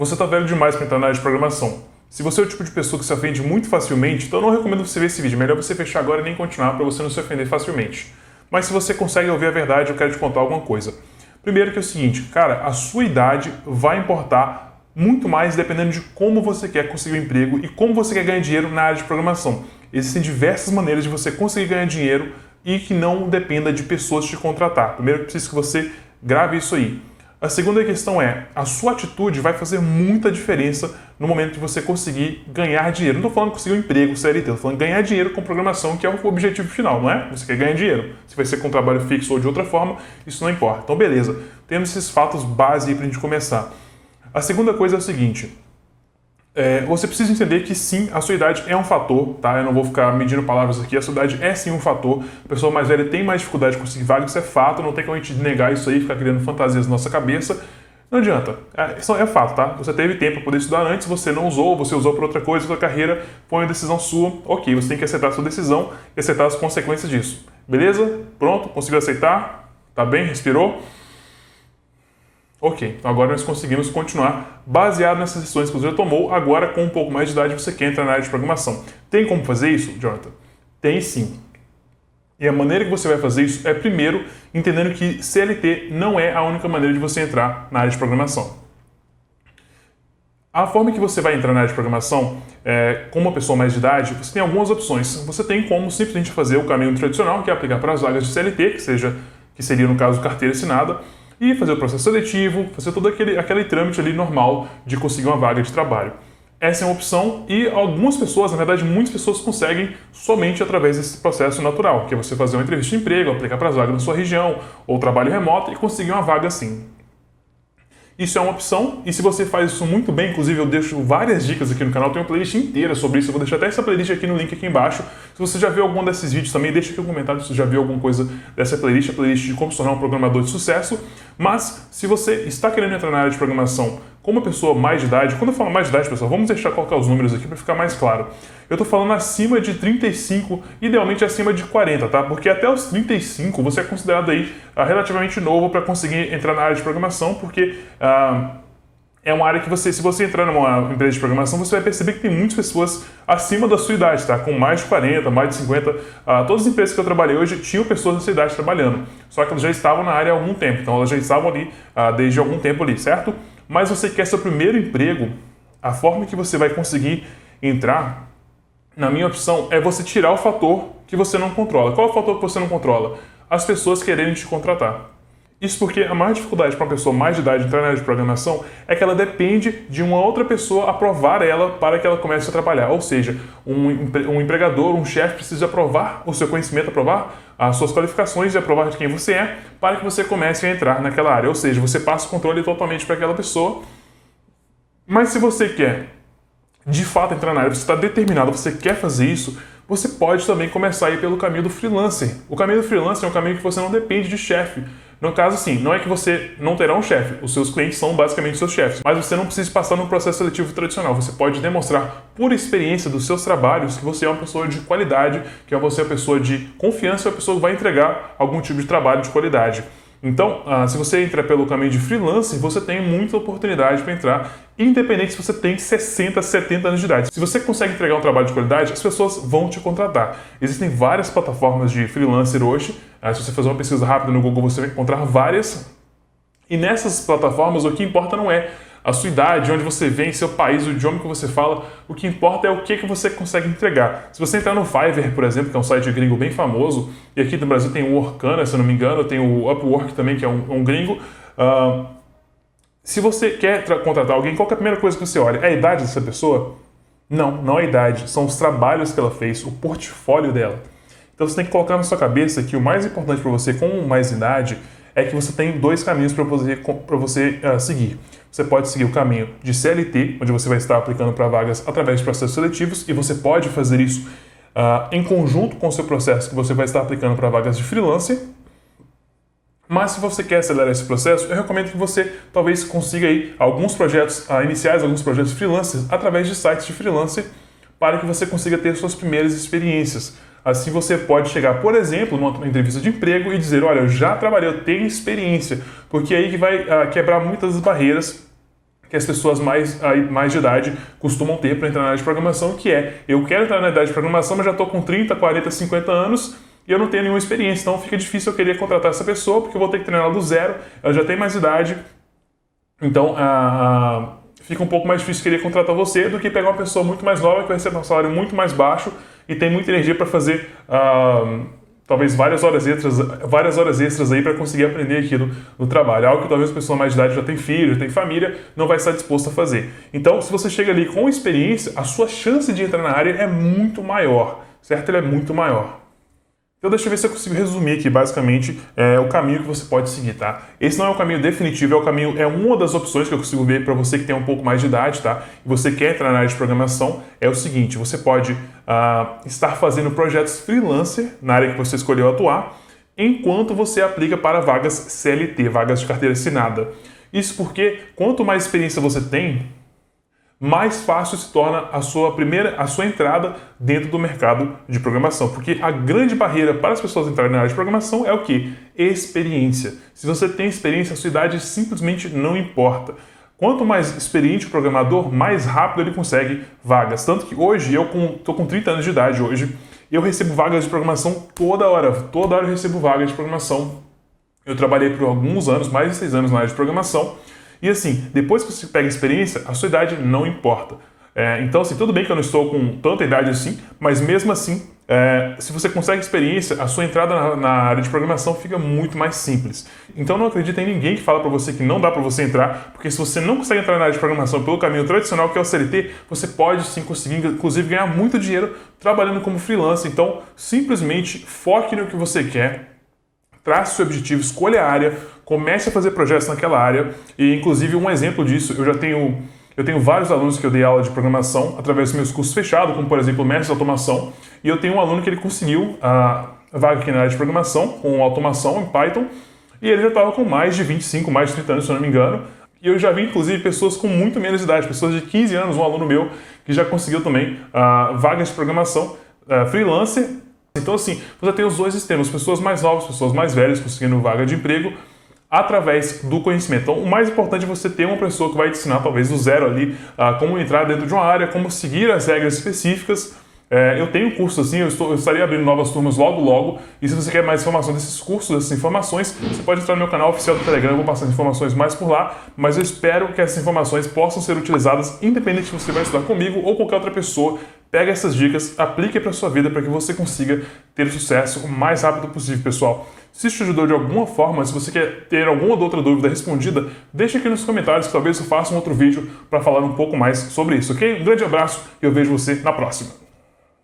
Você está velho demais para entrar na área de programação. Se você é o tipo de pessoa que se ofende muito facilmente, então eu não recomendo você ver esse vídeo. Melhor você fechar agora e nem continuar para você não se ofender facilmente. Mas se você consegue ouvir a verdade, eu quero te contar alguma coisa. Primeiro que é o seguinte, cara, a sua idade vai importar muito mais dependendo de como você quer conseguir um emprego e como você quer ganhar dinheiro na área de programação. Existem diversas maneiras de você conseguir ganhar dinheiro e que não dependa de pessoas te contratar. Primeiro, preciso que você grave isso aí. A segunda questão é, a sua atitude vai fazer muita diferença no momento de você conseguir ganhar dinheiro. Não estou falando conseguir um emprego, CLT, estou falando ganhar dinheiro com programação, que é o objetivo final, não é? Você quer ganhar dinheiro. Se vai ser com trabalho fixo ou de outra forma, isso não importa. Então, beleza. Temos esses fatos base aí para a gente começar. A segunda coisa é o seguinte, é, você precisa entender que sim, a sua idade é um fator, tá? Eu não vou ficar medindo palavras aqui, a sua idade é sim um fator. A pessoa mais velha tem mais dificuldade de conseguir vaga, isso é fato, não tem como a gente negar isso aí, ficar criando fantasias na nossa cabeça. Não adianta, é, isso é fato, tá? Você teve tempo para poder estudar antes, você não usou, você usou para outra coisa, sua carreira foi uma decisão sua, ok, você tem que aceitar a sua decisão e aceitar as consequências disso. Beleza? Pronto? Conseguiu aceitar? Tá bem? Respirou? Ok, então agora nós conseguimos continuar baseado nessas decisões que você já tomou, agora com um pouco mais de idade você quer entrar na área de programação. Tem como fazer isso, Jonathan? Tem sim. E a maneira que você vai fazer isso é, primeiro, entendendo que CLT não é a única maneira de você entrar na área de programação. A forma que você vai entrar na área de programação, é, com uma pessoa mais de idade, você tem algumas opções. Você tem como simplesmente fazer o caminho tradicional, que é aplicar para as vagas de CLT, que, seja, que seria, no caso, carteira assinada, e fazer o processo seletivo, fazer todo aquele, aquele trâmite ali normal de conseguir uma vaga de trabalho. Essa é uma opção e algumas pessoas, na verdade muitas pessoas conseguem somente através desse processo natural, que é você fazer uma entrevista de emprego, aplicar para as vagas na sua região ou trabalho remoto e conseguir uma vaga assim. Isso é uma opção, e se você faz isso muito bem, inclusive eu deixo várias dicas aqui no canal, tem uma playlist inteira sobre isso, eu vou deixar até essa playlist aqui no link aqui embaixo. Se você já viu algum desses vídeos também, deixa aqui um comentário se você já viu alguma coisa dessa playlist, a playlist de como se tornar um programador de sucesso. Mas, se você está querendo entrar na área de programação como uma pessoa mais de idade, quando eu falo mais de idade, pessoal, vamos deixar colocar os números aqui para ficar mais claro. Eu estou falando acima de 35, idealmente acima de 40, tá? Porque até os 35 você é considerado aí uh, relativamente novo para conseguir entrar na área de programação, porque uh, é uma área que você, se você entrar numa empresa de programação, você vai perceber que tem muitas pessoas acima da sua idade, tá? Com mais de 40, mais de 50. Uh, todas as empresas que eu trabalhei hoje tinham pessoas dessa idade trabalhando, só que elas já estavam na área há algum tempo, então elas já estavam ali uh, desde algum tempo ali, certo? Mas você quer seu primeiro emprego, a forma que você vai conseguir entrar na minha opção, é você tirar o fator que você não controla. Qual é o fator que você não controla? As pessoas quererem te contratar. Isso porque a maior dificuldade para uma pessoa mais de idade entrar na área de programação é que ela depende de uma outra pessoa aprovar ela para que ela comece a trabalhar. Ou seja, um, um empregador, um chefe precisa aprovar o seu conhecimento, aprovar as suas qualificações e aprovar de quem você é para que você comece a entrar naquela área. Ou seja, você passa o controle totalmente para aquela pessoa. Mas se você quer de fato entrar na área, você está determinado, você quer fazer isso, você pode também começar a ir pelo caminho do freelancer. O caminho do freelancer é um caminho que você não depende de chefe. No caso, assim, não é que você não terá um chefe, os seus clientes são basicamente seus chefes, mas você não precisa passar no processo seletivo tradicional. Você pode demonstrar, por experiência dos seus trabalhos, que você é uma pessoa de qualidade, que você é uma pessoa de confiança e a pessoa vai entregar algum tipo de trabalho de qualidade. Então, ah, se você entra pelo caminho de freelancer, você tem muita oportunidade para entrar, independente se você tem 60, 70 anos de idade. Se você consegue entregar um trabalho de qualidade, as pessoas vão te contratar. Existem várias plataformas de freelancer hoje. Ah, se você fazer uma pesquisa rápida no Google, você vai encontrar várias. E nessas plataformas, o que importa não é a sua idade, onde você vem, seu país, o idioma que você fala, o que importa é o que, que você consegue entregar. Se você entrar no Fiverr, por exemplo, que é um site gringo bem famoso, e aqui no Brasil tem o Workana, se eu não me engano, tem o Upwork também, que é um, um gringo. Uh, se você quer contratar alguém, qual é a primeira coisa que você olha? É a idade dessa pessoa? Não, não é a idade, são os trabalhos que ela fez, o portfólio dela. Então você tem que colocar na sua cabeça que o mais importante para você com mais idade é que você tem dois caminhos para você, você uh, seguir. Você pode seguir o caminho de CLT, onde você vai estar aplicando para vagas através de processos seletivos, e você pode fazer isso uh, em conjunto com o seu processo que você vai estar aplicando para vagas de freelancer. Mas se você quer acelerar esse processo, eu recomendo que você talvez consiga aí alguns projetos uh, iniciais, alguns projetos freelancers, através de sites de freelancer, para que você consiga ter suas primeiras experiências. Assim você pode chegar, por exemplo, numa entrevista de emprego e dizer, olha, eu já trabalhei, eu tenho experiência, porque é aí que vai uh, quebrar muitas barreiras que as pessoas mais, aí, mais de idade costumam ter para entrar na área de programação, que é eu quero entrar na área de programação, mas já estou com 30, 40, 50 anos e eu não tenho nenhuma experiência, então fica difícil eu querer contratar essa pessoa, porque eu vou ter que treinar ela do zero, ela já tem mais idade, então a, fica um pouco mais difícil querer contratar você do que pegar uma pessoa muito mais nova que vai receber um salário muito mais baixo e tem muita energia para fazer uh, talvez várias horas extras, várias horas extras aí para conseguir aprender aquilo no trabalho. Algo que talvez a pessoa mais de idade já tem filho, já tem família, não vai estar disposto a fazer. Então, se você chega ali com experiência, a sua chance de entrar na área é muito maior, certo? Ele é muito maior. Então deixa eu ver se eu consigo resumir aqui basicamente é, o caminho que você pode seguir, tá? Esse não é o caminho definitivo, é o caminho, é uma das opções que eu consigo ver para você que tem um pouco mais de idade, tá? E você quer entrar na área de programação, é o seguinte, você pode uh, estar fazendo projetos freelancer na área que você escolheu atuar, enquanto você aplica para vagas CLT, vagas de carteira assinada. Isso porque quanto mais experiência você tem, mais fácil se torna a sua primeira, a sua entrada dentro do mercado de programação, porque a grande barreira para as pessoas entrarem na área de programação é o que? Experiência. Se você tem experiência, a sua idade simplesmente não importa. Quanto mais experiente o programador, mais rápido ele consegue vagas. Tanto que hoje, eu estou com 30 anos de idade hoje, eu recebo vagas de programação toda hora. Toda hora eu recebo vagas de programação. Eu trabalhei por alguns anos, mais de seis anos na área de programação, e assim, depois que você pega experiência, a sua idade não importa. É, então, assim, tudo bem que eu não estou com tanta idade assim, mas mesmo assim, é, se você consegue experiência, a sua entrada na, na, área de programação fica muito mais simples. Então, não acredita em ninguém que fala para você que não dá para você entrar, porque se você não consegue entrar na área de programação pelo caminho tradicional, que é o CLT, você pode sim conseguir, inclusive, ganhar muito dinheiro trabalhando como freelancer. Então, simplesmente foque no que você quer, trace seu objetivo, escolha a área, comece a fazer projetos naquela área. E, inclusive, um exemplo disso, eu já tenho, eu tenho vários alunos que eu dei aula de programação através dos meus cursos fechados, como, por exemplo, Mestre de Automação. E eu tenho um aluno que ele conseguiu a vaga aqui na área de programação, com automação em Python, e ele já estava com mais de 25, mais de 30 anos, se eu não me engano. E eu já vi, inclusive, pessoas com muito menos idade, pessoas de 15 anos, um aluno meu, que já conseguiu também uh, vagas de programação uh, freelancer. Então, assim, você tem os dois sistemas, pessoas mais novas, pessoas mais velhas conseguindo vaga de emprego, através do conhecimento. Então, o mais importante é você ter uma pessoa que vai te ensinar, talvez do zero ali, como entrar dentro de uma área, como seguir as regras específicas. É, eu tenho curso assim, eu, estou, eu estarei abrindo novas turmas logo logo. E se você quer mais informação desses cursos, dessas informações, você pode entrar no meu canal oficial do Telegram, eu vou passar as informações mais por lá. Mas eu espero que essas informações possam ser utilizadas, independente se você vai estudar comigo ou qualquer outra pessoa. Pega essas dicas, aplique para sua vida para que você consiga ter sucesso o mais rápido possível, pessoal. Se isso te ajudou de alguma forma, se você quer ter alguma outra dúvida respondida, deixe aqui nos comentários que talvez eu faça um outro vídeo para falar um pouco mais sobre isso, ok? Um grande abraço e eu vejo você na próxima.